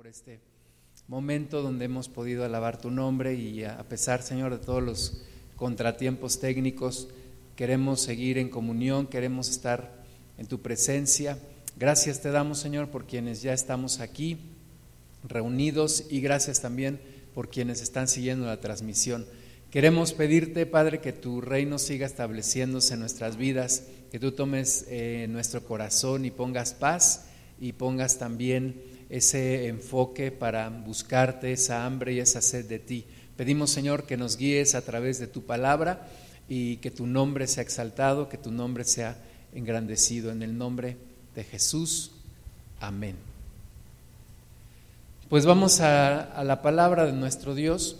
por este momento donde hemos podido alabar tu nombre y a pesar, Señor, de todos los contratiempos técnicos, queremos seguir en comunión, queremos estar en tu presencia. Gracias te damos, Señor, por quienes ya estamos aquí reunidos y gracias también por quienes están siguiendo la transmisión. Queremos pedirte, Padre, que tu reino siga estableciéndose en nuestras vidas, que tú tomes eh, nuestro corazón y pongas paz y pongas también ese enfoque para buscarte, esa hambre y esa sed de ti. Pedimos, Señor, que nos guíes a través de tu palabra y que tu nombre sea exaltado, que tu nombre sea engrandecido. En el nombre de Jesús. Amén. Pues vamos a, la palabra de nuestro Dios,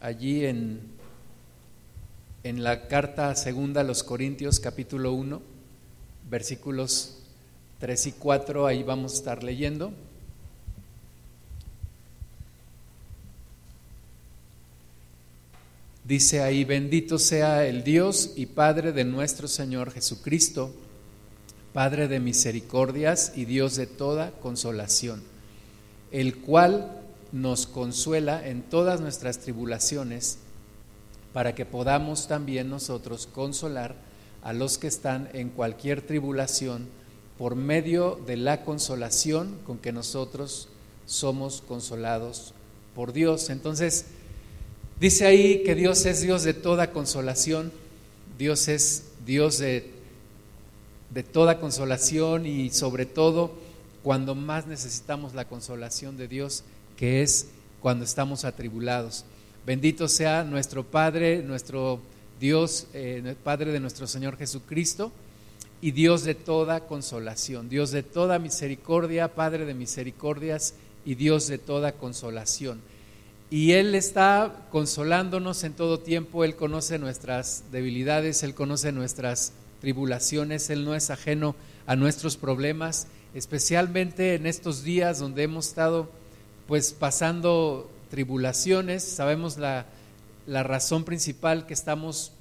allí en, en la carta segunda a los Corintios capítulo 1, versículos 3 y 4, ahí vamos a estar leyendo. Dice ahí, bendito sea el Dios y Padre de nuestro Señor Jesucristo, Padre de misericordias y Dios de toda consolación, el cual nos consuela en todas nuestras tribulaciones, para que podamos también nosotros consolar a los que están en cualquier tribulación, por medio de la consolación con que nosotros somos consolados por Dios. Entonces, dice ahí que Dios es Dios de toda consolación, Dios es Dios de, de toda consolación y sobre todo cuando más necesitamos la consolación de Dios, que es cuando estamos atribulados. Bendito sea nuestro Padre, nuestro Dios, eh, Padre de nuestro Señor Jesucristo y Dios de toda consolación, Dios de toda misericordia, Padre de misericordias y Dios de toda consolación. Y Él está consolándonos en todo tiempo, Él conoce nuestras debilidades, Él conoce nuestras tribulaciones, Él no es ajeno a nuestros problemas, especialmente en estos días donde hemos estado pues pasando tribulaciones, sabemos la, la razón principal que estamos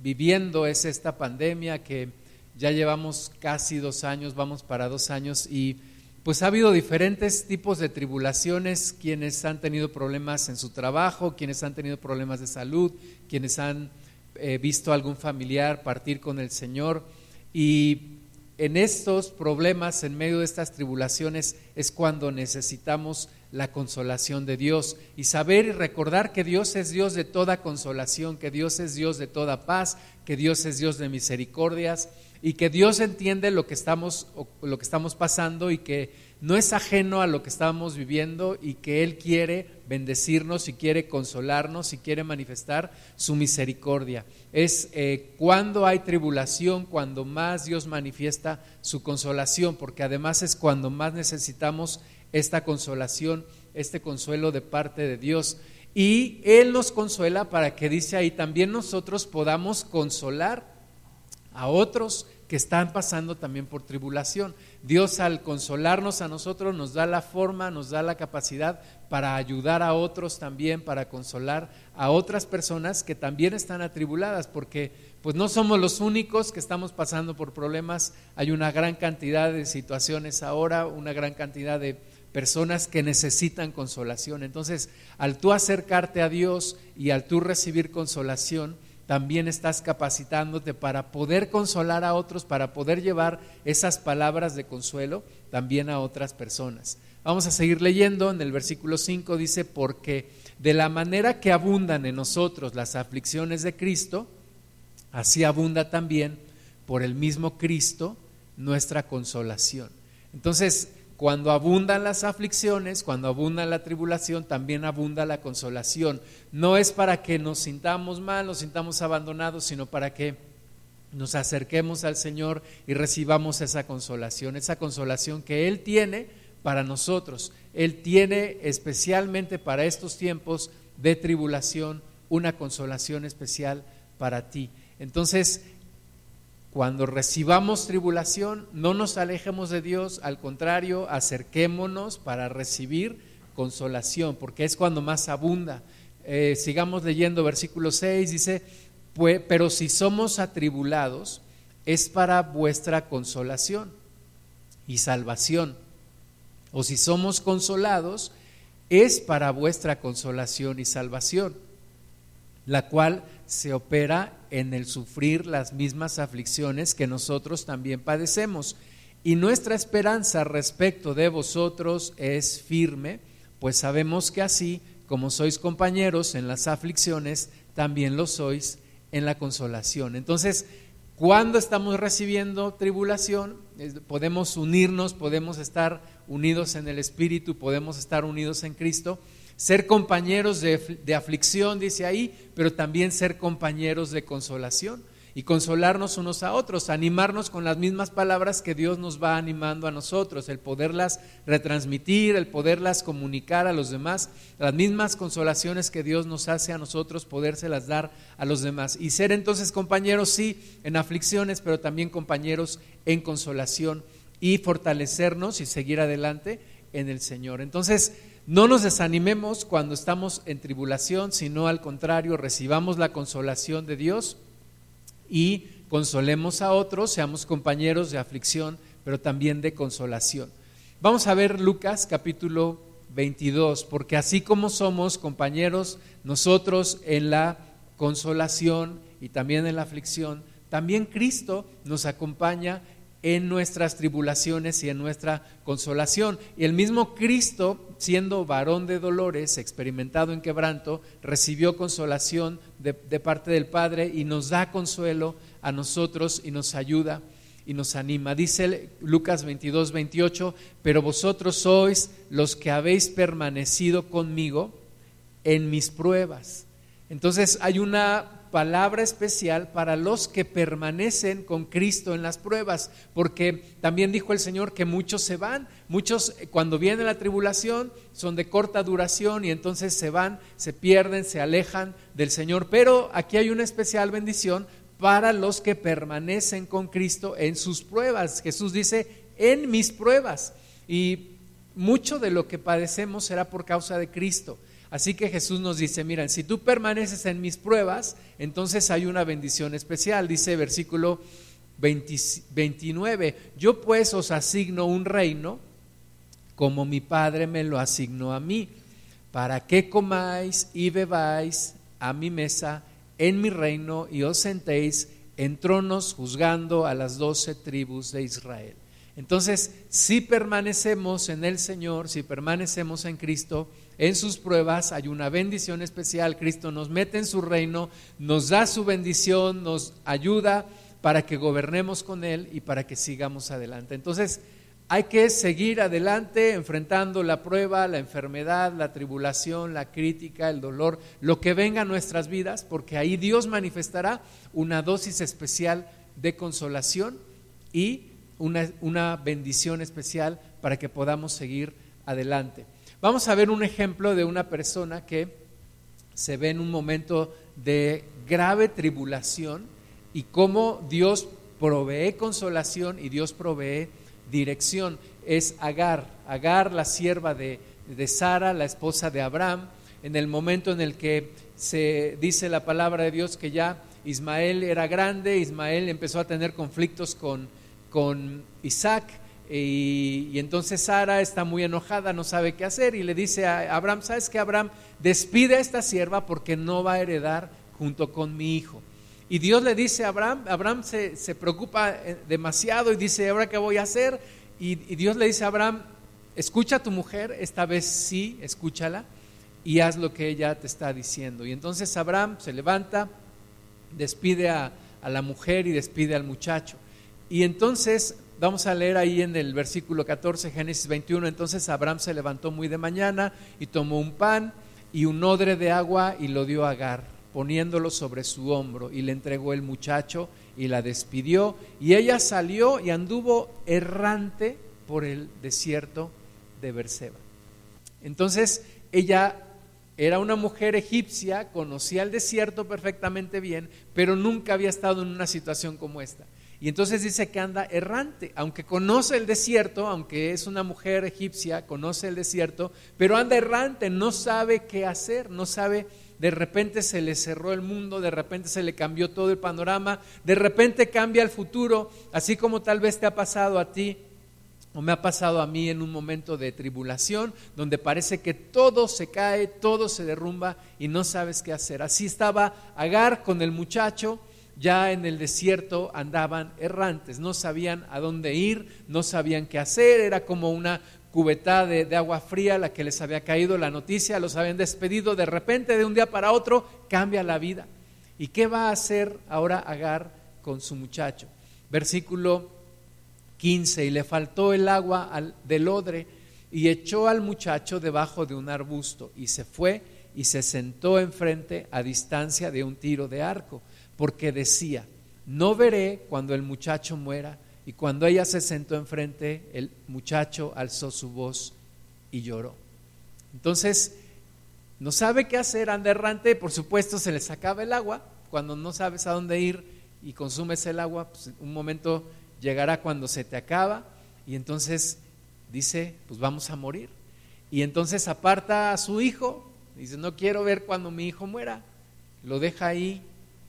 viviendo es esta pandemia que ya llevamos casi dos años, vamos para dos años y pues ha habido diferentes tipos de tribulaciones, quienes han tenido problemas en su trabajo, quienes han tenido problemas de salud, quienes han eh, visto a algún familiar partir con el Señor. Y en estos problemas, en medio de estas tribulaciones, es cuando necesitamos la consolación de Dios y saber y recordar que Dios es Dios de toda consolación, que Dios es Dios de toda paz, que Dios es Dios de misericordias y que Dios entiende lo que estamos lo que estamos pasando y que no es ajeno a lo que estamos viviendo y que él quiere bendecirnos y quiere consolarnos y quiere manifestar su misericordia. Es eh, cuando hay tribulación, cuando más Dios manifiesta su consolación, porque además es cuando más necesitamos esta consolación, este consuelo de parte de Dios. Y Él nos consuela para que dice ahí también nosotros podamos consolar a otros que están pasando también por tribulación. Dios al consolarnos a nosotros nos da la forma, nos da la capacidad para ayudar a otros también, para consolar a otras personas que también están atribuladas, porque pues no somos los únicos que estamos pasando por problemas, hay una gran cantidad de situaciones ahora, una gran cantidad de personas que necesitan consolación. Entonces, al tú acercarte a Dios y al tú recibir consolación, también estás capacitándote para poder consolar a otros, para poder llevar esas palabras de consuelo también a otras personas. Vamos a seguir leyendo en el versículo 5, dice, porque de la manera que abundan en nosotros las aflicciones de Cristo, así abunda también por el mismo Cristo nuestra consolación. Entonces, cuando abundan las aflicciones, cuando abunda la tribulación, también abunda la consolación. No es para que nos sintamos mal, nos sintamos abandonados, sino para que nos acerquemos al Señor y recibamos esa consolación, esa consolación que Él tiene para nosotros. Él tiene especialmente para estos tiempos de tribulación una consolación especial para ti. Entonces, cuando recibamos tribulación, no nos alejemos de Dios, al contrario, acerquémonos para recibir consolación, porque es cuando más abunda. Eh, sigamos leyendo versículo 6, dice, pero si somos atribulados, es para vuestra consolación y salvación, o si somos consolados, es para vuestra consolación y salvación, la cual se opera en el sufrir las mismas aflicciones que nosotros también padecemos. Y nuestra esperanza respecto de vosotros es firme, pues sabemos que así como sois compañeros en las aflicciones, también lo sois en la consolación. Entonces, cuando estamos recibiendo tribulación, podemos unirnos, podemos estar unidos en el Espíritu, podemos estar unidos en Cristo, ser compañeros de, aflicción, dice ahí, pero también ser compañeros de consolación y consolarnos unos a otros, animarnos con las mismas palabras que Dios nos va animando a nosotros, el poderlas retransmitir, el poderlas comunicar a los demás, las mismas consolaciones que Dios nos hace a nosotros, podérselas dar a los demás. Y ser entonces compañeros, sí, en aflicciones, pero también compañeros en consolación y fortalecernos y seguir adelante en el Señor. Entonces, no nos desanimemos cuando estamos en tribulación, sino al contrario, recibamos la consolación de Dios y consolemos a otros, seamos compañeros de aflicción, pero también de consolación. Vamos a ver Lucas capítulo 22, porque así como somos compañeros nosotros en la consolación y también en la aflicción, también Cristo nos acompaña en nuestras tribulaciones y en nuestra consolación. Y el mismo Cristo, siendo varón de dolores, experimentado en quebranto, recibió consolación de, parte del Padre y nos da consuelo a nosotros y nos ayuda y nos anima. Dice Lucas 22, 28, pero vosotros sois los que habéis permanecido conmigo en mis pruebas. Entonces hay una palabra especial para los que permanecen con Cristo en las pruebas, porque también dijo el Señor que muchos se van, muchos eh, cuando viene la tribulación son de corta duración y entonces se van, se pierden, se alejan del Señor, pero aquí hay una especial bendición para los que permanecen con Cristo en sus pruebas. Jesús dice, en mis pruebas. Y mucho de lo que padecemos será por causa de Cristo. Así que Jesús nos dice, miren, si tú permaneces en mis pruebas, entonces hay una bendición especial. Dice versículo 29, yo pues os asigno un reino como mi Padre me lo asignó a mí, para que comáis y bebáis a mi mesa en mi reino y os sentéis en tronos juzgando a las doce tribus de Israel. Entonces, si permanecemos en el Señor, si permanecemos en Cristo, en sus pruebas hay una bendición especial. Cristo nos mete en su reino, nos da su bendición, nos ayuda para que gobernemos con Él y para que sigamos adelante. Entonces, hay que seguir adelante enfrentando la prueba, la enfermedad, la tribulación, la crítica, el dolor, lo que venga a nuestras vidas, porque ahí Dios manifestará una dosis especial de consolación y una, una bendición especial para que podamos seguir adelante. Vamos a ver un ejemplo de una persona que se ve en un momento de grave tribulación y cómo Dios provee consolación y Dios provee dirección. Es Agar, Agar la sierva de, de Sara, la esposa de Abraham, en el momento en el que se dice la palabra de Dios que ya Ismael era grande, Ismael empezó a tener conflictos con, con Isaac, y, entonces Sara está muy enojada, no sabe qué hacer y le dice a Abraham, ¿sabes qué Abraham? Despide a esta sierva porque no va a heredar junto con mi hijo. Y Dios le dice a Abraham, Abraham se, preocupa eh, demasiado y dice, ¿ahora qué voy a hacer? Y, y Dios le dice a Abraham, escucha a tu mujer, esta vez sí, escúchala y haz lo que ella te está diciendo. Y entonces Abraham se levanta, despide a, a la mujer y despide al muchacho. Y entonces Vamos a leer ahí en el versículo 14, Génesis 21. Entonces Abraham se levantó muy de mañana y tomó un pan y un odre de agua y lo dio a Agar, poniéndolo sobre su hombro y le entregó el muchacho y la despidió. Y ella salió y anduvo errante por el desierto de Berseba. Entonces ella era una mujer egipcia, conocía el desierto perfectamente bien, pero nunca había estado en una situación como esta. Y entonces dice que anda errante, aunque conoce el desierto, aunque es una mujer egipcia, conoce el desierto, pero anda errante, no sabe qué hacer, no sabe, de repente se le cerró el mundo, de repente se le cambió todo el panorama, de repente cambia el futuro, así como tal vez te ha pasado a ti o me ha pasado a mí en un momento de tribulación, donde parece que todo se cae, todo se derrumba y no sabes qué hacer. Así estaba Agar con el muchacho, ya en el desierto andaban errantes, no sabían a dónde ir, no sabían qué hacer, era como una cubeta de, agua fría la que les había caído la noticia, los habían despedido, de repente de un día para otro cambia la vida. ¿Y qué va a hacer ahora Agar con su muchacho? Versículo 15, y le faltó el agua al, del odre y echó al muchacho debajo de un arbusto y se fue y se sentó enfrente a distancia de un tiro de arco, porque decía, no veré cuando el muchacho muera. Y cuando ella se sentó enfrente, el muchacho alzó su voz y lloró. Entonces, no sabe qué hacer, anda errante, por supuesto se le sacaba el agua, cuando no sabes a dónde ir y consumes el agua, pues un momento llegará cuando se te acaba y entonces dice, pues vamos a morir. Y entonces aparta a su hijo, dice, no quiero ver cuando mi hijo muera. Lo deja ahí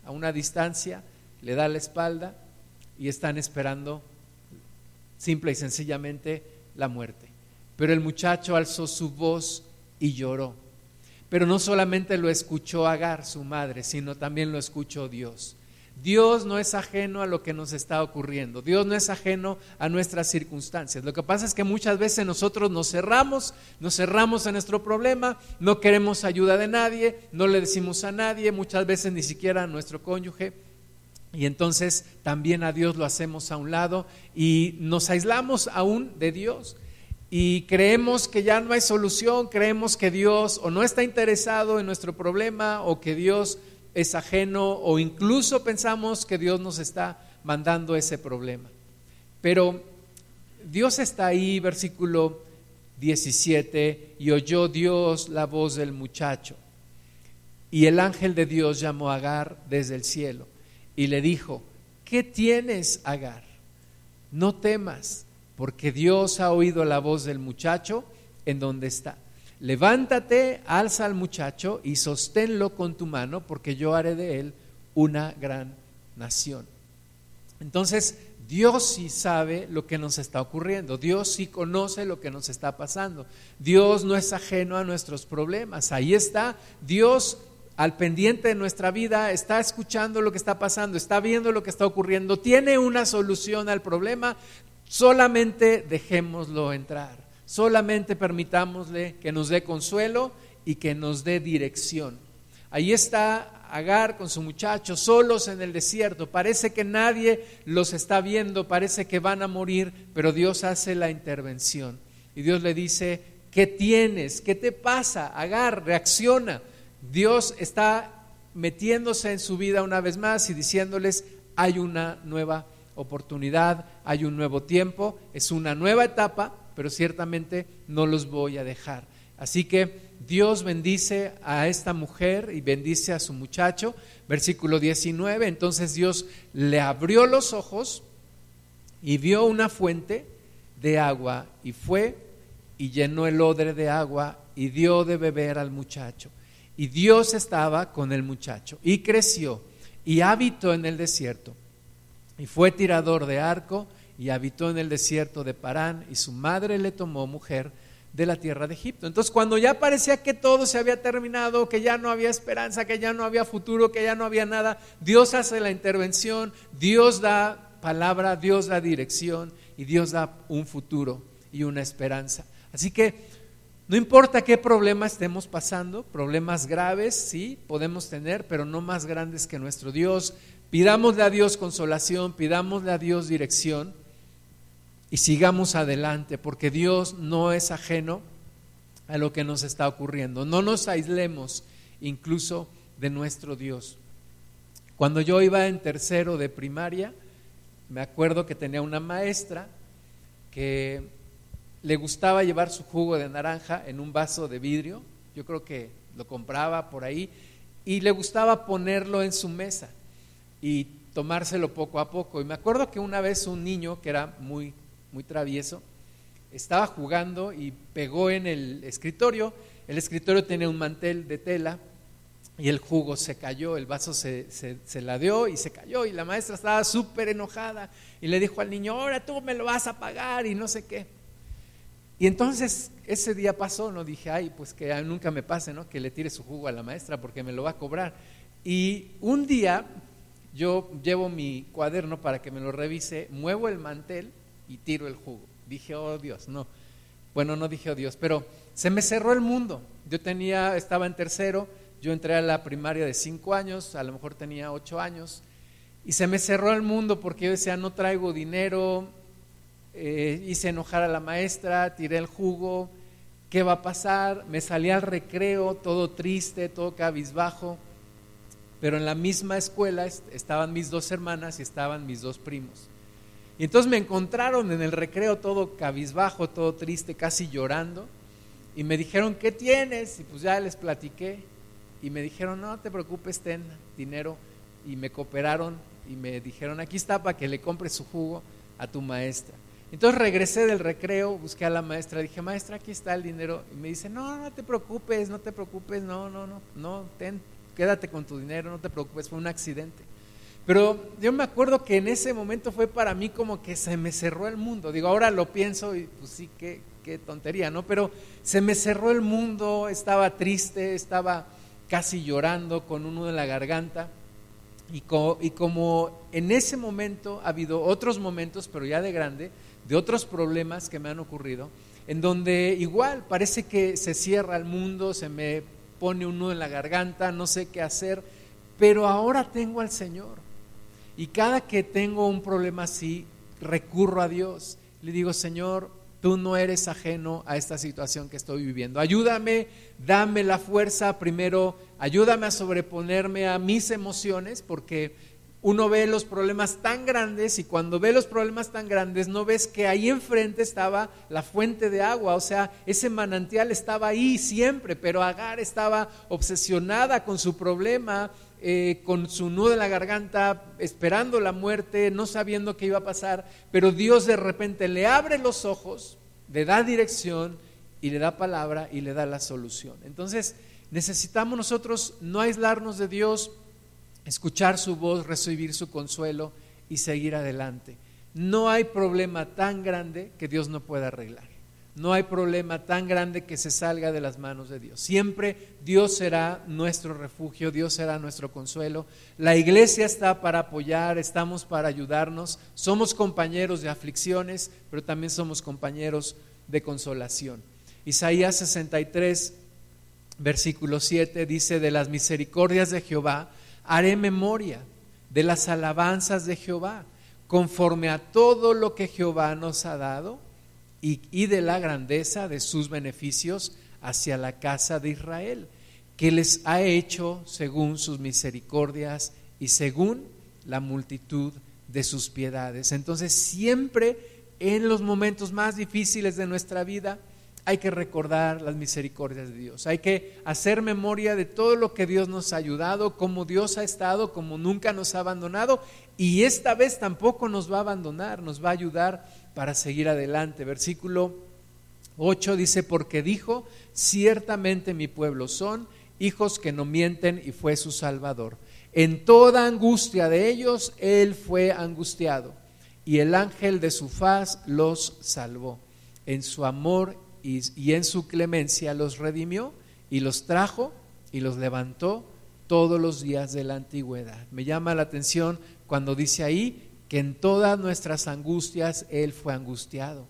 a una distancia, le da la espalda y están esperando simple y sencillamente la muerte. Pero el muchacho alzó su voz y lloró. Pero no solamente lo escuchó Agar, su madre, sino también lo escuchó Dios. Dios no es ajeno a lo que nos está ocurriendo. Dios no es ajeno a nuestras circunstancias. Lo que pasa es que muchas veces nosotros nos cerramos, nos cerramos a nuestro problema, no queremos ayuda de nadie, no le decimos a nadie, muchas veces ni siquiera a nuestro cónyuge. Y entonces también a Dios lo hacemos a un lado y nos aislamos aún de Dios. Y creemos que ya no hay solución, creemos que Dios o no está interesado en nuestro problema o que Dios es ajeno o incluso pensamos que Dios nos está mandando ese problema. Pero Dios está ahí, versículo 17, y oyó Dios la voz del muchacho. Y el ángel de Dios llamó a Agar desde el cielo y le dijo, ¿qué tienes, Agar? No temas, porque Dios ha oído la voz del muchacho en donde está levántate, alza al muchacho y sosténlo con tu mano, porque yo haré de él una gran nación. Entonces, Dios sí sabe lo que nos está ocurriendo, Dios sí conoce lo que nos está pasando, Dios no es ajeno a nuestros problemas, ahí está, Dios al pendiente de nuestra vida, está escuchando lo que está pasando, está viendo lo que está ocurriendo, tiene una solución al problema, solamente dejémoslo entrar. Solamente permitámosle que nos dé consuelo y que nos dé dirección. Ahí está Agar con su muchacho, solos en el desierto. Parece que nadie los está viendo, parece que van a morir, pero Dios hace la intervención. Y Dios le dice, ¿qué tienes? ¿Qué te pasa? Agar, reacciona. Dios está metiéndose en su vida una vez más y diciéndoles, hay una nueva oportunidad, hay un nuevo tiempo, es una nueva etapa pero ciertamente no los voy a dejar. Así que Dios bendice a esta mujer y bendice a su muchacho. Versículo 19, entonces Dios le abrió los ojos y vio una fuente de agua y fue y llenó el odre de agua y dio de beber al muchacho. Y Dios estaba con el muchacho y creció y habitó en el desierto y fue tirador de arco y habitó en el desierto de Parán y su madre le tomó mujer de la tierra de Egipto. Entonces cuando ya parecía que todo se había terminado, que ya no había esperanza, que ya no había futuro, que ya no había nada, Dios hace la intervención, Dios da palabra, Dios da dirección y Dios da un futuro y una esperanza. Así que no importa qué problema estemos pasando, problemas graves, sí, podemos tener, pero no más grandes que nuestro Dios. Pidámosle a Dios consolación, pidámosle a Dios dirección y sigamos adelante, porque Dios no es ajeno a lo que nos está ocurriendo. No nos aislemos incluso de nuestro Dios. Cuando yo iba en tercero de primaria, me acuerdo que tenía una maestra que le gustaba llevar su jugo de naranja en un vaso de vidrio, yo creo que lo compraba por ahí, y le gustaba ponerlo en su mesa y tomárselo poco a poco. Y me acuerdo que una vez un niño que era muy muy travieso, estaba jugando y pegó en el escritorio. El escritorio tenía un mantel de tela y el jugo se cayó, el vaso se, se, la dio y se cayó y la maestra estaba súper enojada y le dijo al niño, ahora tú me lo vas a pagar y no sé qué. Y entonces ese día pasó, no dije, ay, pues que nunca me pase, ¿no? Que le tire su jugo a la maestra porque me lo va a cobrar. Y un día yo llevo mi cuaderno para que me lo revise, muevo el mantel y tiro el jugo. Dije, oh Dios, no. Bueno, no dije, oh Dios, pero se me cerró el mundo. Yo tenía, estaba en tercero, yo entré a la primaria de cinco años, a lo mejor tenía ocho años, y se me cerró el mundo porque yo decía, no traigo dinero, eh, hice enojar a la maestra, tiré el jugo, ¿qué va a pasar? Me salí al recreo, todo triste, todo cabizbajo, pero en la misma escuela estaban mis dos hermanas y estaban mis dos primos. Y entonces me encontraron en el recreo todo cabizbajo, todo triste, casi llorando. Y me dijeron, ¿qué tienes? Y pues ya les platiqué. Y me dijeron, no te preocupes, ten dinero. Y me cooperaron y me dijeron, aquí está para que le compres su jugo a tu maestra. Entonces regresé del recreo, busqué a la maestra, dije, maestra, aquí está el dinero. Y me dice, no, no te preocupes, no te preocupes, no, no, no, no, ten, quédate con tu dinero, no te preocupes, fue un accidente. Pero yo me acuerdo que en ese momento fue para mí como que se me cerró el mundo. Digo, ahora lo pienso y pues sí, qué, tontería, ¿no? Pero se me cerró el mundo, estaba triste, estaba casi llorando con uno en la garganta. Y como, y como en ese momento ha habido otros momentos, pero ya de grande, de otros problemas que me han ocurrido, en donde igual parece que se cierra el mundo, se me pone un nudo en la garganta, no sé qué hacer, pero ahora tengo al Señor. Y cada que tengo un problema así, recurro a Dios. Le digo, Señor, tú no eres ajeno a esta situación que estoy viviendo. Ayúdame, dame la fuerza primero, ayúdame a sobreponerme a mis emociones, porque uno ve los problemas tan grandes y cuando ve los problemas tan grandes no ves que ahí enfrente estaba la fuente de agua, o sea, ese manantial estaba ahí siempre, pero Agar estaba obsesionada con su problema, eh, con su nudo en la garganta, esperando la muerte, no sabiendo qué iba a pasar, pero Dios de repente le abre los ojos, le da dirección y le da palabra y le da la solución. Entonces, necesitamos nosotros no aislarnos de Dios, escuchar su voz, recibir su consuelo y seguir adelante. No hay problema tan grande que Dios no pueda arreglar. No hay problema tan grande que se salga de las manos de Dios. Siempre Dios será nuestro refugio, Dios será nuestro consuelo. La iglesia está para apoyar, estamos para ayudarnos. Somos compañeros de aflicciones, pero también somos compañeros de consolación. Isaías 63, versículo 7 dice, de las misericordias de Jehová haré memoria de las alabanzas de Jehová, conforme a todo lo que Jehová nos ha dado y, de la grandeza de sus beneficios hacia la casa de Israel, que les ha hecho según sus misericordias y según la multitud de sus piedades. Entonces siempre en los momentos más difíciles de nuestra vida, hay que recordar las misericordias de Dios, hay que hacer memoria de todo lo que Dios nos ha ayudado, como Dios ha estado, como nunca nos ha abandonado y esta vez tampoco nos va a abandonar, nos va a ayudar para seguir adelante. Versículo 8 dice, porque dijo, ciertamente mi pueblo son hijos que no mienten y fue su Salvador. En toda angustia de ellos, Él fue angustiado y el ángel de su faz los salvó. En su amor y, en su clemencia los redimió y los trajo y los levantó todos los días de la antigüedad. Me llama la atención cuando dice ahí que en todas nuestras angustias Él fue angustiado.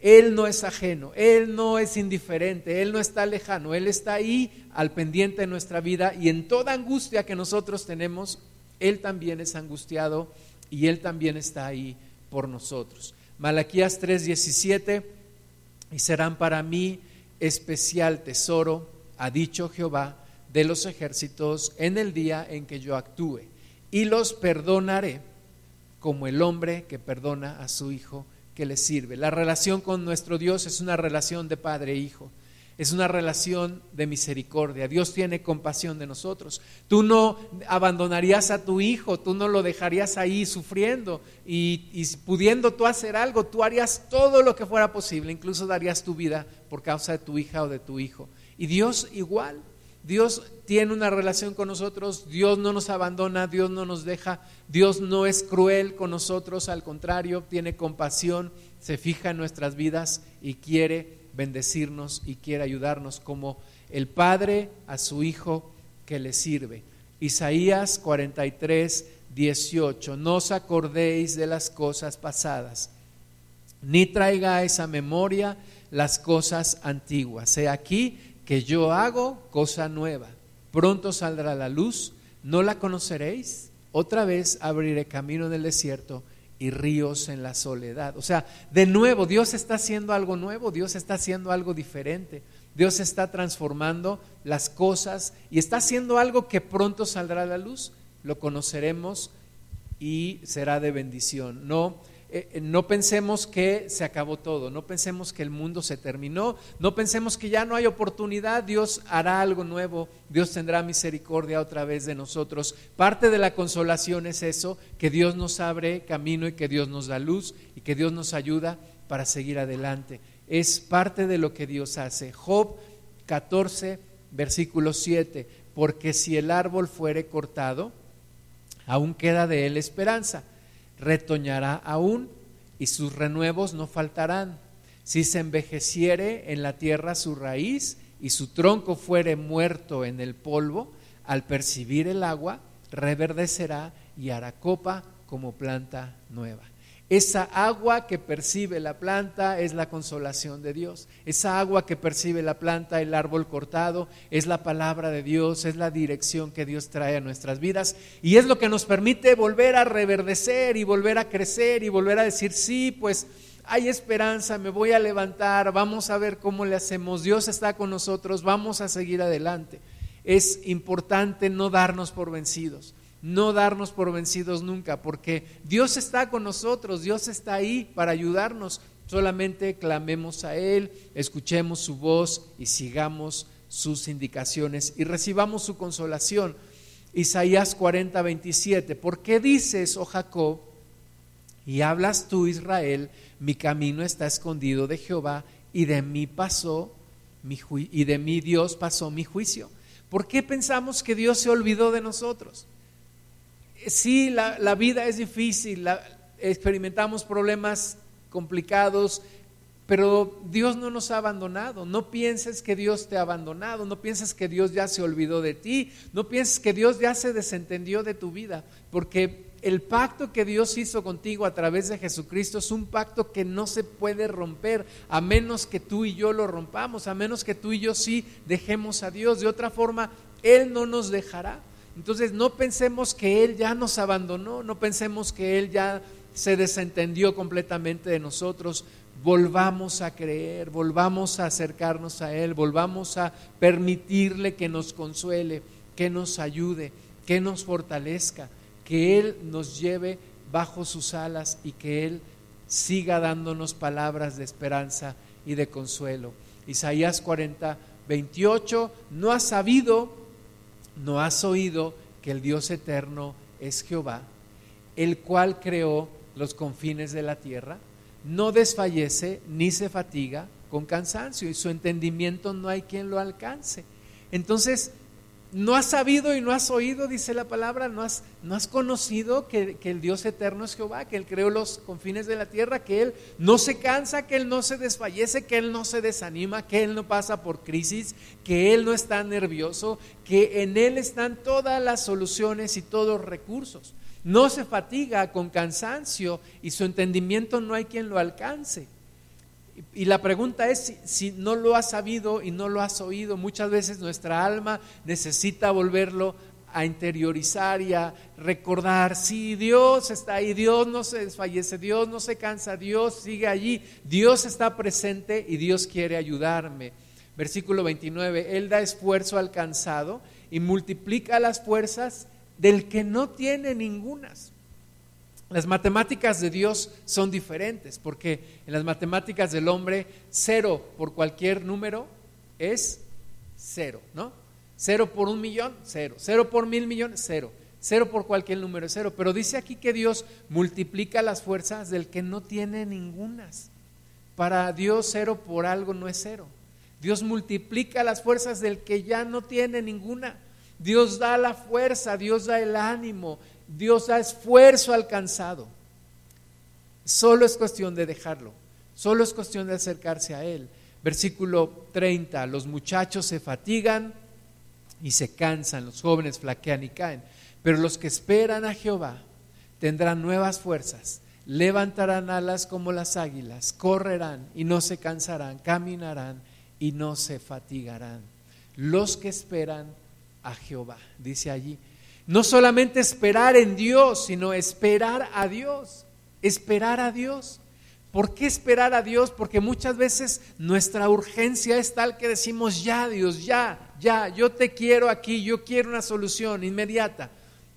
Él no es ajeno, Él no es indiferente, Él no está lejano, Él está ahí al pendiente de nuestra vida y en toda angustia que nosotros tenemos, Él también es angustiado y Él también está ahí por nosotros. Malaquías 3:17 y serán para mí especial tesoro, ha dicho Jehová de los ejércitos en el día en que yo actúe, y los perdonaré como el hombre que perdona a su hijo que le sirve. La relación con nuestro Dios es una relación de padre e hijo. Es una relación de misericordia. Dios tiene compasión de nosotros. Tú no abandonarías a tu hijo, tú no lo dejarías ahí sufriendo y, pudiendo tú hacer algo, tú harías todo lo que fuera posible, incluso darías tu vida por causa de tu hija o de tu hijo. Y Dios igual. Dios tiene una relación con nosotros, Dios no nos abandona, Dios no nos deja, Dios no es cruel con nosotros, al contrario, tiene compasión, se fija en nuestras vidas y quiere bendecirnos y quiere ayudarnos como el Padre a su Hijo que le sirve. Isaías 43, 18, no os acordéis de las cosas pasadas, ni traigáis a memoria las cosas antiguas. He aquí que yo hago cosa nueva. Pronto saldrá la luz, no la conoceréis. Otra vez abriré camino en el desierto y ríos en la soledad. O sea, de nuevo, Dios está haciendo algo nuevo, Dios está haciendo algo diferente. Dios está transformando las cosas y está haciendo algo que pronto saldrá a la luz. Lo conoceremos y será de bendición. No eh, no pensemos que se acabó todo, no pensemos que el mundo se terminó, no pensemos que ya no hay oportunidad, Dios hará algo nuevo, Dios tendrá misericordia otra vez de nosotros. Parte de la consolación es eso, que Dios nos abre camino y que Dios nos da luz y que Dios nos ayuda para seguir adelante. Es parte de lo que Dios hace. Job 14, versículo 7, porque si el árbol fuere cortado, aún queda de él esperanza retoñará aún y sus renuevos no faltarán. Si se envejeciere en la tierra su raíz y su tronco fuere muerto en el polvo, al percibir el agua, reverdecerá y hará copa como planta nueva. Esa agua que percibe la planta es la consolación de Dios. Esa agua que percibe la planta, el árbol cortado, es la palabra de Dios, es la dirección que Dios trae a nuestras vidas y es lo que nos permite volver a reverdecer y volver a crecer y volver a decir, sí, pues hay esperanza, me voy a levantar, vamos a ver cómo le hacemos, Dios está con nosotros, vamos a seguir adelante. Es importante no darnos por vencidos no darnos por vencidos nunca, porque Dios está con nosotros, Dios está ahí para ayudarnos. Solamente clamemos a Él, escuchemos su voz y sigamos sus indicaciones y recibamos su consolación. Isaías 40, 27. ¿Por qué dices, oh Jacob, y hablas tú, Israel, mi camino está escondido de Jehová y de mí pasó mi y de mí Dios pasó mi juicio? ¿Por qué pensamos que Dios se olvidó de nosotros? Sí, la, vida es difícil, experimentamos problemas complicados, pero Dios no nos ha abandonado. No pienses que Dios te ha abandonado, no pienses que Dios ya se olvidó de ti, no pienses que Dios ya se desentendió de tu vida, porque el pacto que Dios hizo contigo a través de Jesucristo es un pacto que no se puede romper a menos que tú y yo lo rompamos, a menos que tú y yo sí dejemos a Dios. De otra forma, Él no nos dejará. Entonces no pensemos que Él ya nos abandonó, no pensemos que Él ya se desentendió completamente de nosotros. Volvamos a creer, volvamos a acercarnos a Él, volvamos a permitirle que nos consuele, que nos ayude, que nos fortalezca, que Él nos lleve bajo sus alas y que Él siga dándonos palabras de esperanza y de consuelo. Isaías 40, 28, no ha sabido ¿No has oído que el Dios eterno es Jehová, el cual creó los confines de la tierra? No desfallece ni se fatiga con cansancio y su entendimiento no hay quien lo alcance. Entonces, no has sabido y no has oído, dice la palabra, no has, no has conocido que, que, el Dios eterno es Jehová, que Él creó los confines de la tierra, que Él no se cansa, que Él no se desfallece, que Él no se desanima, que Él no pasa por crisis, que Él no está nervioso, que en Él están todas las soluciones y todos los recursos. No se fatiga con cansancio y su entendimiento no hay quien lo alcance. Y la pregunta es si, no lo has sabido y no lo has oído. Muchas veces nuestra alma necesita volverlo a interiorizar y a recordar, si Dios está ahí, Dios no se desfallece, Dios no se cansa, Dios sigue allí, Dios está presente y Dios quiere ayudarme. Versículo 29, Él da esfuerzo al cansado y multiplica las fuerzas del que no tiene ningunas. Las matemáticas de Dios son diferentes porque en las matemáticas del hombre cero por cualquier número es cero, ¿no? Cero por un millón, cero. Cero por mil millones, cero. Cero por cualquier número, cero. Pero dice aquí que Dios multiplica las fuerzas del que no tiene ningunas. Para Dios cero por algo no es cero. Dios multiplica las fuerzas del que ya no tiene ninguna. Dios da la fuerza, Dios da el ánimo, Dios da esfuerzo alcanzado. Solo es cuestión de dejarlo, solo es cuestión de acercarse a Él. Versículo 30, los muchachos se fatigan y se cansan, los jóvenes flaquean y caen, pero los que esperan a Jehová tendrán nuevas fuerzas, levantarán alas como las águilas, correrán y no se cansarán, caminarán y no se fatigarán. Los que esperan a Jehová, dice allí. No solamente esperar en Dios, sino esperar a Dios, esperar a Dios. ¿Por qué esperar a Dios? Porque muchas veces nuestra urgencia es tal que decimos, ya Dios, ya, ya, yo te quiero aquí, yo quiero una solución inmediata.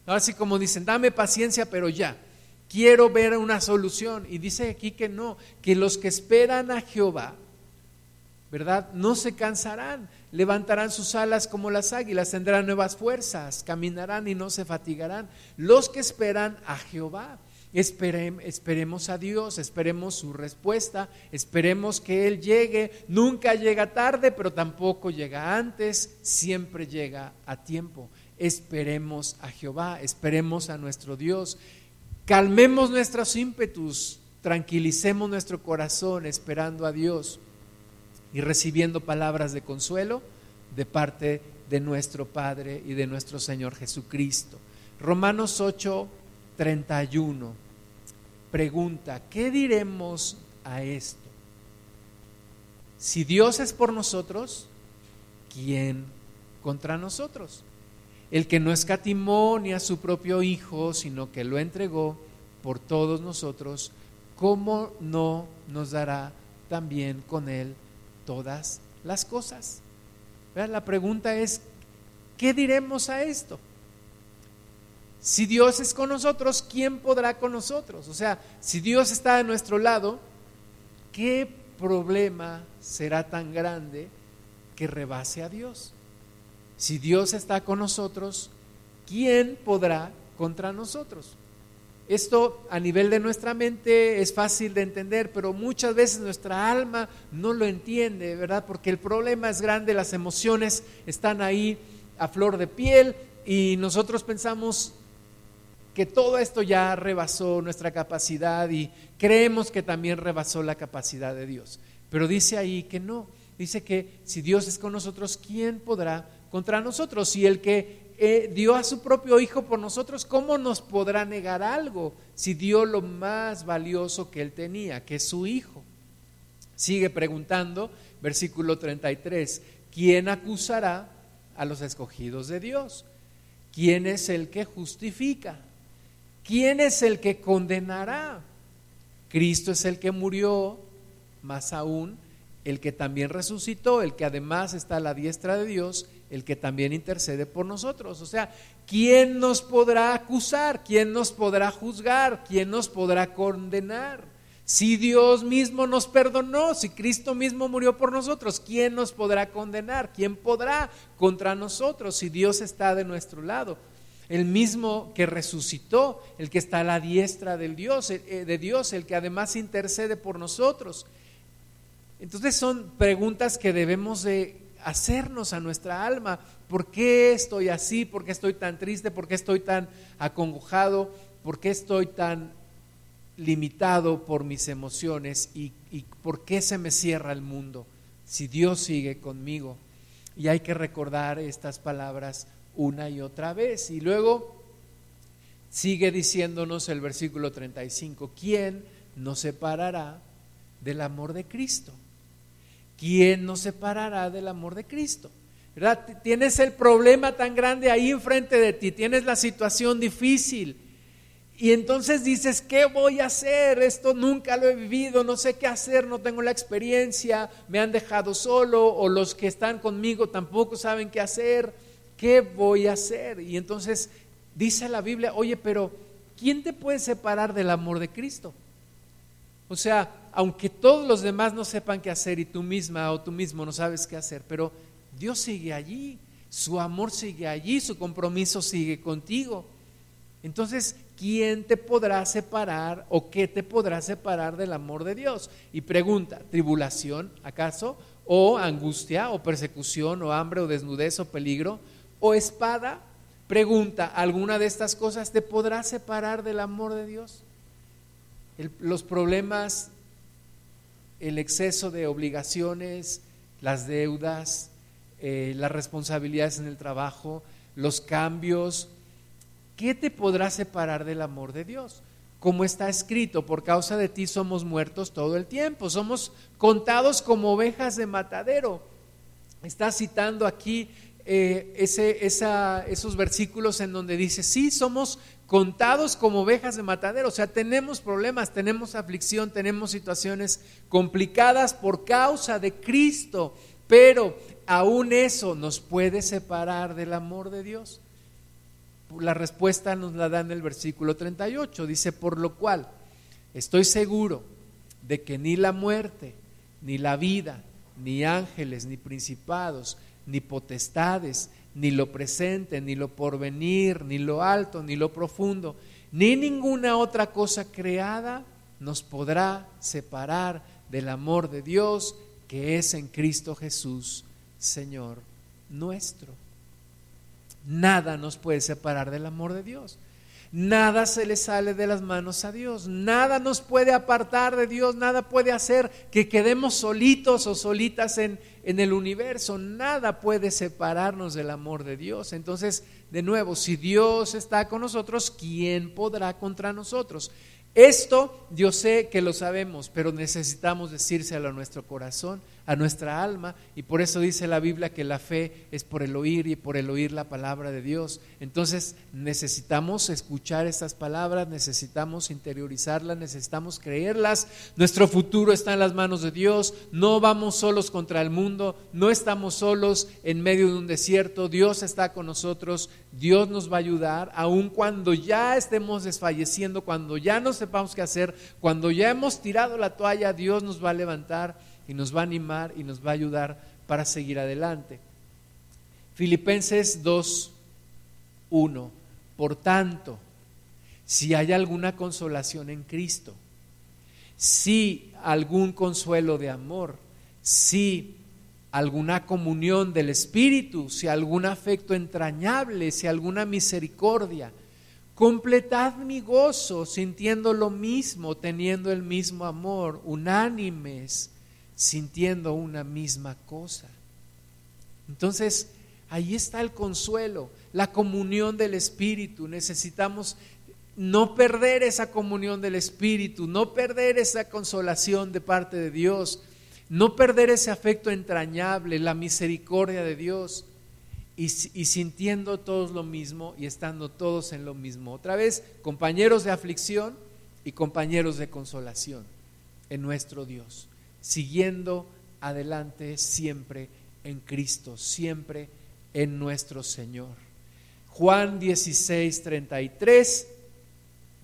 Así como dicen, dame paciencia, pero ya, quiero ver una solución. Y dice aquí que no, que los que esperan a Jehová, ¿verdad? No se cansarán, levantarán sus alas como las águilas, tendrán nuevas fuerzas, caminarán y no se fatigarán. Los que esperan a Jehová esperemos a Dios, esperemos su respuesta, esperemos que Él llegue. Nunca llega tarde, pero tampoco llega antes, siempre llega a tiempo. Esperemos a Jehová, esperemos a nuestro Dios. Calmemos nuestros ímpetus, tranquilicemos nuestro corazón esperando a Dios y recibiendo palabras de consuelo de parte de nuestro Padre y de nuestro Señor Jesucristo. Romanos 8, 31. Pregunta, ¿qué diremos a esto? Si Dios es por nosotros, ¿quién contra nosotros? El que no escatimó ni a su propio Hijo, sino que lo entregó por todos nosotros, ¿cómo no nos dará también con Él todas las cosas? La pregunta es, ¿qué diremos a esto? Si Dios es con nosotros, ¿quién podrá con nosotros? O sea, si Dios está de nuestro lado, ¿qué problema será tan grande que rebase a Dios? Si Dios está con nosotros, ¿quién podrá contra nosotros? Esto a nivel de nuestra mente es fácil de entender, pero muchas veces nuestra alma no lo entiende, ¿verdad? Porque el problema es grande, las emociones están ahí a flor de piel y nosotros pensamos que todo esto ya rebasó nuestra capacidad y creemos que también rebasó la capacidad de Dios. Pero dice ahí que no, dice que si Dios es con nosotros, ¿quién podrá contra nosotros? Si el que eh, dio a su propio Hijo por nosotros, ¿cómo nos podrá negar algo si dio lo más valioso que él tenía, que es su Hijo? Sigue preguntando, versículo 33, ¿quién acusará a los escogidos de Dios? ¿Quién es el que justifica? ¿quién es el que condenará? Cristo es el que murió, más aún el que también resucitó, el que además está a la diestra de Dios, el que también intercede por nosotros. O sea, ¿quién nos podrá acusar? ¿Quién nos podrá juzgar? ¿Quién nos podrá condenar? Si Dios mismo nos perdonó, si Cristo mismo murió por nosotros, ¿quién nos podrá condenar? ¿Quién podrá contra nosotros si Dios está de nuestro lado? el mismo que resucitó, el que está a la diestra del Dios, eh, de Dios, el que además intercede por nosotros. Entonces son preguntas que debemos de hacernos a nuestra alma. ¿Por qué estoy así? ¿Por qué estoy tan triste? ¿Por qué estoy tan acongojado? ¿Por qué estoy tan limitado por mis emociones? ¿Y, y por qué se me cierra el mundo si Dios sigue conmigo? Y hay que recordar estas palabras una y otra vez. Y luego sigue diciéndonos el versículo 35, ¿quién nos separará del amor de Cristo? ¿Quién nos separará del amor de Cristo? Tienes el problema tan grande ahí enfrente de ti, tienes la situación difícil. Y entonces dices, ¿qué voy a hacer? Esto nunca lo he vivido, no sé qué hacer, no tengo la experiencia, me han dejado solo o los que están conmigo tampoco saben qué hacer. ¿qué voy a hacer? Y entonces dice la Biblia, oye, pero ¿quién te puede separar del amor de Cristo? O sea, aunque todos los demás no sepan qué hacer y tú misma o tú mismo no sabes qué hacer, pero Dios sigue allí, su amor sigue allí, su compromiso sigue contigo. Entonces, ¿quién te podrá separar o qué te podrá separar del amor de Dios? Y pregunta, ¿tribulación acaso? o angustia, o persecución, o hambre, o desnudez, o peligro, o espada. Pregunta, ¿alguna de estas cosas te podrá separar del amor de Dios? los problemas, el exceso de obligaciones, las deudas, eh, las responsabilidades en el trabajo, los cambios, ¿qué te podrá separar del amor de Dios? Como está escrito, por causa de ti somos muertos todo el tiempo, somos contados como ovejas de matadero. Está citando aquí eh, ese, esos versículos en donde dice, sí, somos contados como ovejas de matadero, o sea, tenemos problemas, tenemos aflicción, tenemos situaciones complicadas por causa de Cristo, pero aún eso nos puede separar del amor de Dios. La respuesta nos la da en el versículo 38. Dice, por lo cual estoy seguro de que ni la muerte, ni la vida, ni ángeles, ni principados, ni potestades, ni lo presente, ni lo porvenir, ni lo alto, ni lo profundo, ni ninguna otra cosa creada nos podrá separar del amor de Dios que es en Cristo Jesús, Señor nuestro. Nada nos puede separar del amor de Dios. Nada se le sale de las manos a Dios. Nada nos puede apartar de Dios. Nada puede hacer que quedemos solitos o solitas en, en el universo. Nada puede separarnos del amor de Dios. Entonces, de nuevo, si Dios está con nosotros, ¿quién podrá contra nosotros? Esto yo sé que lo sabemos, pero necesitamos decírselo a nuestro corazón a nuestra alma. Y por eso dice la Biblia que la fe es por el oír y por el oír la palabra de Dios. Entonces necesitamos escuchar estas palabras, necesitamos interiorizarlas, necesitamos creerlas. Nuestro futuro está en las manos de Dios, no vamos solos contra el mundo, no estamos solos en medio de un desierto, Dios está con nosotros, Dios nos va a ayudar, aun cuando ya estemos desfalleciendo, cuando ya no sepamos qué hacer, cuando ya hemos tirado la toalla, Dios nos va a levantar y nos va a animar y nos va a ayudar para seguir adelante. Filipenses 2, 1. Por tanto, si hay alguna consolación en Cristo, si algún consuelo de amor, si alguna comunión del Espíritu, si algún afecto entrañable, si alguna misericordia, completad mi gozo sintiendo lo mismo, teniendo el mismo amor, unánimes sintiendo una misma cosa. Entonces, ahí está el consuelo, la comunión del Espíritu. Necesitamos no perder esa comunión del Espíritu, no perder esa consolación de parte de Dios, no perder ese afecto entrañable, la misericordia de Dios. Y, y, sintiendo todos lo mismo y estando todos en lo mismo. Otra vez, compañeros de aflicción y compañeros de consolación en nuestro Dios siguiendo adelante siempre en Cristo, siempre en nuestro Señor. Juan 16, 33,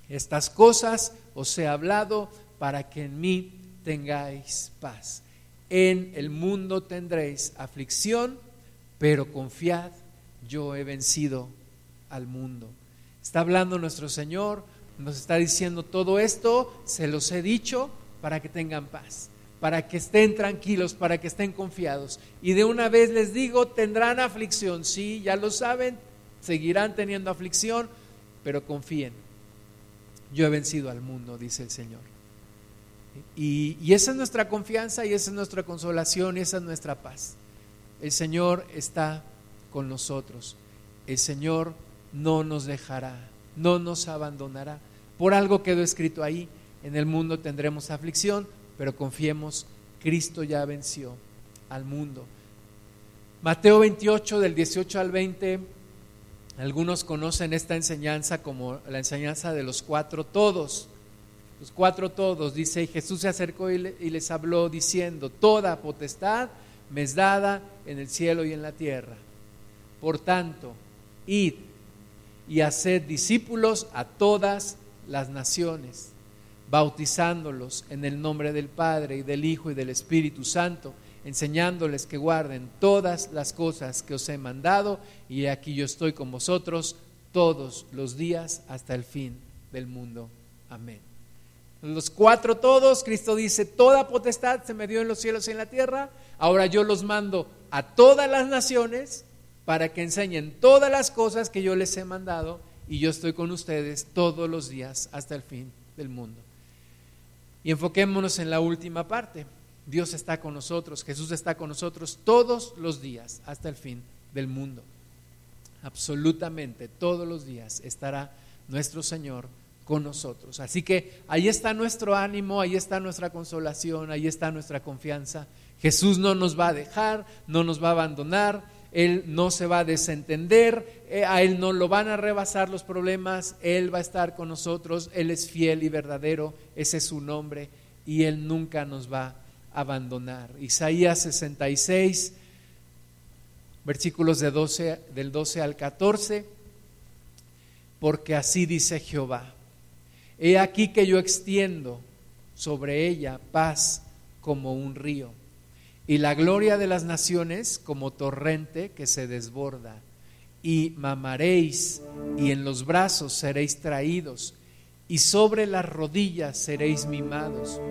estas cosas os he hablado para que en mí tengáis paz. En el mundo tendréis aflicción, pero confiad, yo he vencido al mundo. Está hablando nuestro Señor, nos está diciendo todo esto, se los he dicho para que tengan paz para que estén tranquilos, para que estén confiados. Y de una vez les digo, tendrán aflicción, sí, ya lo saben, seguirán teniendo aflicción, pero confíen. Yo he vencido al mundo, dice el Señor. Y, esa es nuestra confianza y esa es nuestra consolación y esa es nuestra paz. El Señor está con nosotros. El Señor no nos dejará, no nos abandonará. Por algo quedó escrito ahí, en el mundo tendremos aflicción, pero confiemos, Cristo ya venció al mundo. Mateo 28 del 18 al 20, algunos conocen esta enseñanza como la enseñanza de los cuatro todos. Los cuatro todos, dice, y Jesús se acercó y, les habló diciendo, toda potestad me es dada en el cielo y en la tierra. Por tanto, id y haced discípulos a todas las naciones bautizándolos en el nombre del Padre y del Hijo y del Espíritu Santo, enseñándoles que guarden todas las cosas que os he mandado, y aquí yo estoy con vosotros todos los días hasta el fin del mundo. Amén. los cuatro todos, Cristo dice, toda potestad se me dio en los cielos y en la tierra, ahora yo los mando a todas las naciones para que enseñen todas las cosas que yo les he mandado y yo estoy con ustedes todos los días hasta el fin del mundo. Y enfoquémonos en la última parte. Dios está con nosotros, Jesús está con nosotros todos los días hasta el fin del mundo. Absolutamente todos los días estará nuestro Señor con nosotros. Así que ahí está nuestro ánimo, ahí está nuestra consolación, ahí está nuestra confianza. Jesús no nos va a dejar, no nos va a abandonar, Él no se va a desentender, eh, a Él no lo van a rebasar los problemas, Él va a estar con nosotros, Él es fiel y verdadero, ese es su nombre y Él nunca nos va a abandonar. Isaías 66, versículos de 12, del 12 al 14, porque así dice Jehová He aquí que yo extiendo sobre ella paz como un río, y la gloria de las naciones como torrente que se desborda. Y mamaréis, y en los brazos seréis traídos, y sobre las rodillas seréis mimados,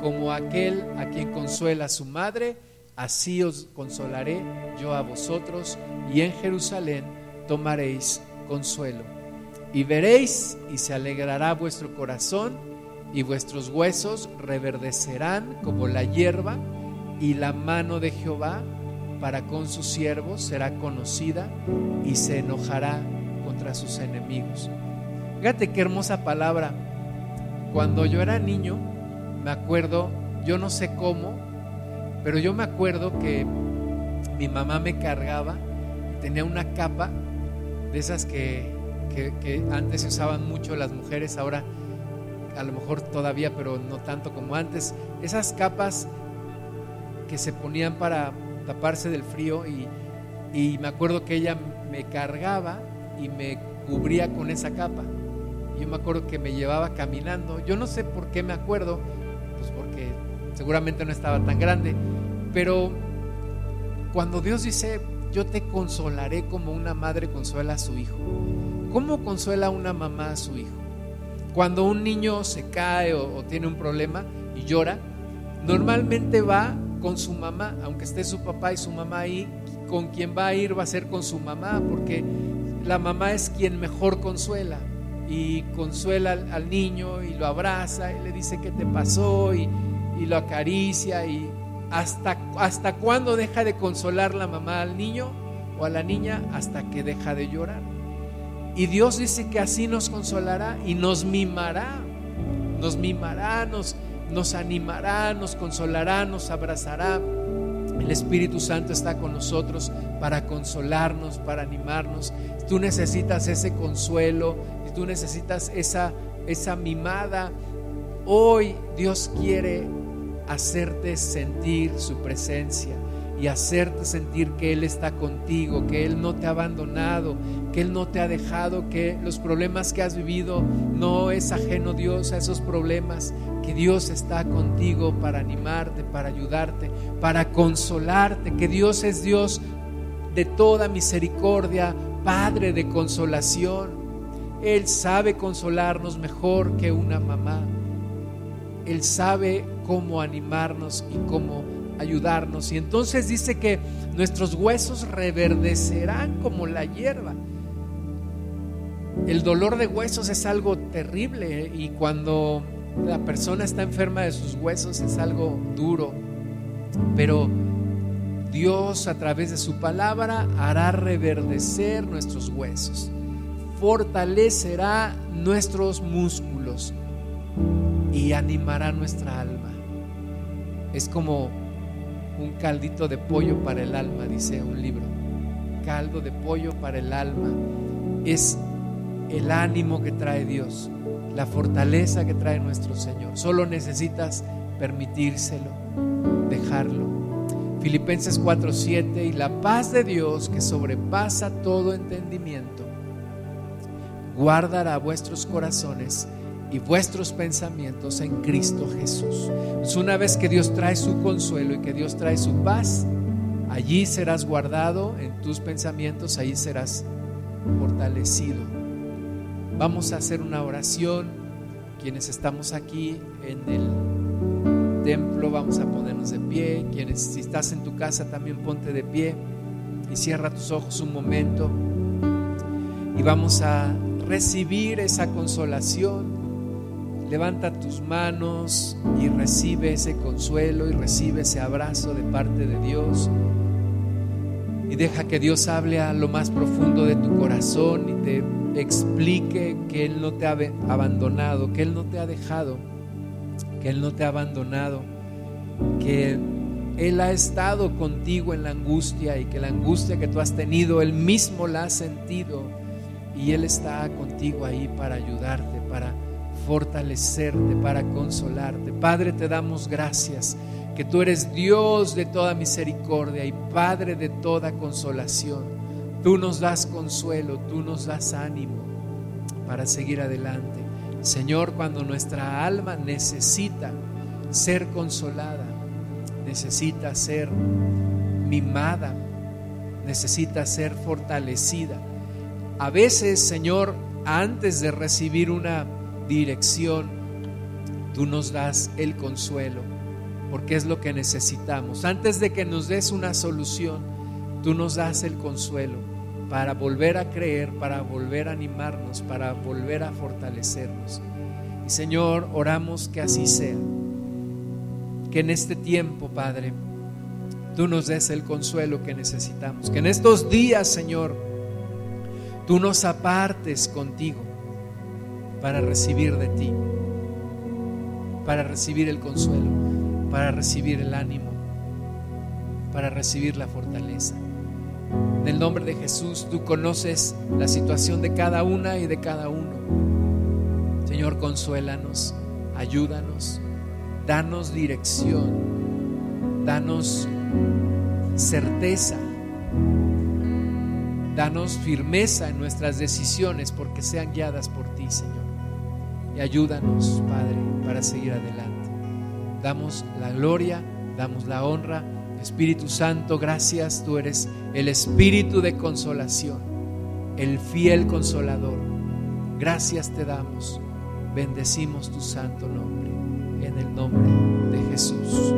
como aquel a quien consuela su madre, así os consolaré yo a vosotros, y en Jerusalén tomaréis consuelo y veréis y se alegrará vuestro corazón y vuestros huesos reverdecerán como la hierba y la mano de Jehová para con sus siervos será conocida y se enojará contra sus enemigos. Fíjate qué hermosa palabra. Cuando yo era niño, me acuerdo, yo no sé cómo, pero yo me acuerdo que mi mamá me cargaba, tenía una capa de esas que que, antes se usaban mucho las mujeres, ahora a lo mejor todavía, pero no tanto como antes. Esas capas que se ponían para taparse del frío y, y me acuerdo que ella me cargaba y me cubría con esa capa. Yo me acuerdo que me llevaba caminando. Yo no sé por qué me acuerdo, pues porque seguramente no estaba tan grande, pero cuando Dios dice, yo te consolaré como una madre consuela a su hijo. ¿Cómo consuela una mamá a su hijo? Cuando un niño se cae o, tiene un problema y llora, normalmente va con su mamá, aunque esté su papá y su mamá ahí, con quien va a ir va a ser con su mamá, porque la mamá es quien mejor consuela y consuela al, niño y lo abraza y le dice qué te pasó y, y lo acaricia y hasta, hasta cuándo deja de consolar la mamá al niño o a la niña hasta que deja de llorar. Y Dios dice que así nos consolará y nos mimará, nos mimará, nos, nos animará, nos consolará, nos abrazará. El Espíritu Santo está con nosotros para consolarnos, para animarnos. Tú necesitas ese consuelo, tú necesitas esa, esa mimada. Hoy Dios quiere hacerte sentir su presencia y hacerte sentir que Él está contigo, que Él no te ha abandonado, que Él no te ha dejado, que los problemas que has vivido no es ajeno Dios a esos problemas, que Dios está contigo para animarte, para ayudarte, para consolarte, que Dios es Dios de toda misericordia, Padre de consolación. Él sabe consolarnos mejor que una mamá. Él sabe cómo animarnos y cómo ayudarnos. Y entonces dice que nuestros huesos reverdecerán como la hierba. El dolor de huesos es algo terrible ¿eh? y cuando la persona está enferma de sus huesos es algo duro. Pero Dios a través de su palabra hará reverdecer nuestros huesos, fortalecerá nuestros músculos y animará nuestra alma. Es como un caldito de pollo para el alma, dice un libro. Caldo de pollo para el alma. Es el ánimo que trae Dios, la fortaleza que trae nuestro Señor. Solo necesitas permitírselo, dejarlo. Filipenses 4:7 y la paz de Dios que sobrepasa todo entendimiento guardará vuestros corazones y vuestros pensamientos en Cristo Jesús. Es una vez que Dios trae su consuelo y que Dios trae su paz, allí serás guardado en tus pensamientos, allí serás fortalecido. Vamos a hacer una oración. quienes estamos aquí en el templo vamos a ponernos de pie. Quienes si estás en tu casa también ponte de pie y cierra tus ojos un momento y vamos a recibir esa consolación. Levanta tus manos y recibe ese consuelo y recibe ese abrazo de parte de Dios. Y deja que Dios hable a lo más profundo de tu corazón y te explique que Él no te ha abandonado, que Él no te ha dejado, que Él no te ha abandonado, que Él ha estado contigo en la angustia y que la angustia que tú has tenido, Él mismo la ha sentido y Él está contigo ahí para ayudarte, para fortalecerte, para consolarte. Padre, te damos gracias que tú eres Dios de toda misericordia y Padre de toda consolación. Tú nos das consuelo, tú nos das ánimo para seguir adelante. Señor, cuando nuestra alma necesita ser consolada, necesita ser mimada, necesita ser fortalecida, a veces, Señor, antes de recibir una dirección, tú nos das el consuelo, porque es lo que necesitamos. Antes de que nos des una solución, tú nos das el consuelo para volver a creer, para volver a animarnos, para volver a fortalecernos. Y Señor, oramos que así sea. Que en este tiempo, Padre, tú nos des el consuelo que necesitamos. Que en estos días, Señor, tú nos apartes contigo para recibir de ti, para recibir el consuelo, para recibir el ánimo, para recibir la fortaleza. En el nombre de Jesús, tú conoces la situación de cada una y de cada uno. Señor, consuélanos, ayúdanos, danos dirección, danos certeza Danos firmeza en nuestras decisiones porque sean guiadas por ti, Señor. Y ayúdanos, Padre, para seguir adelante. Damos la gloria, damos la honra. Espíritu Santo, gracias. Tú eres el Espíritu de consolación, el fiel consolador. Gracias te damos. Bendecimos tu santo nombre. En el nombre de Jesús.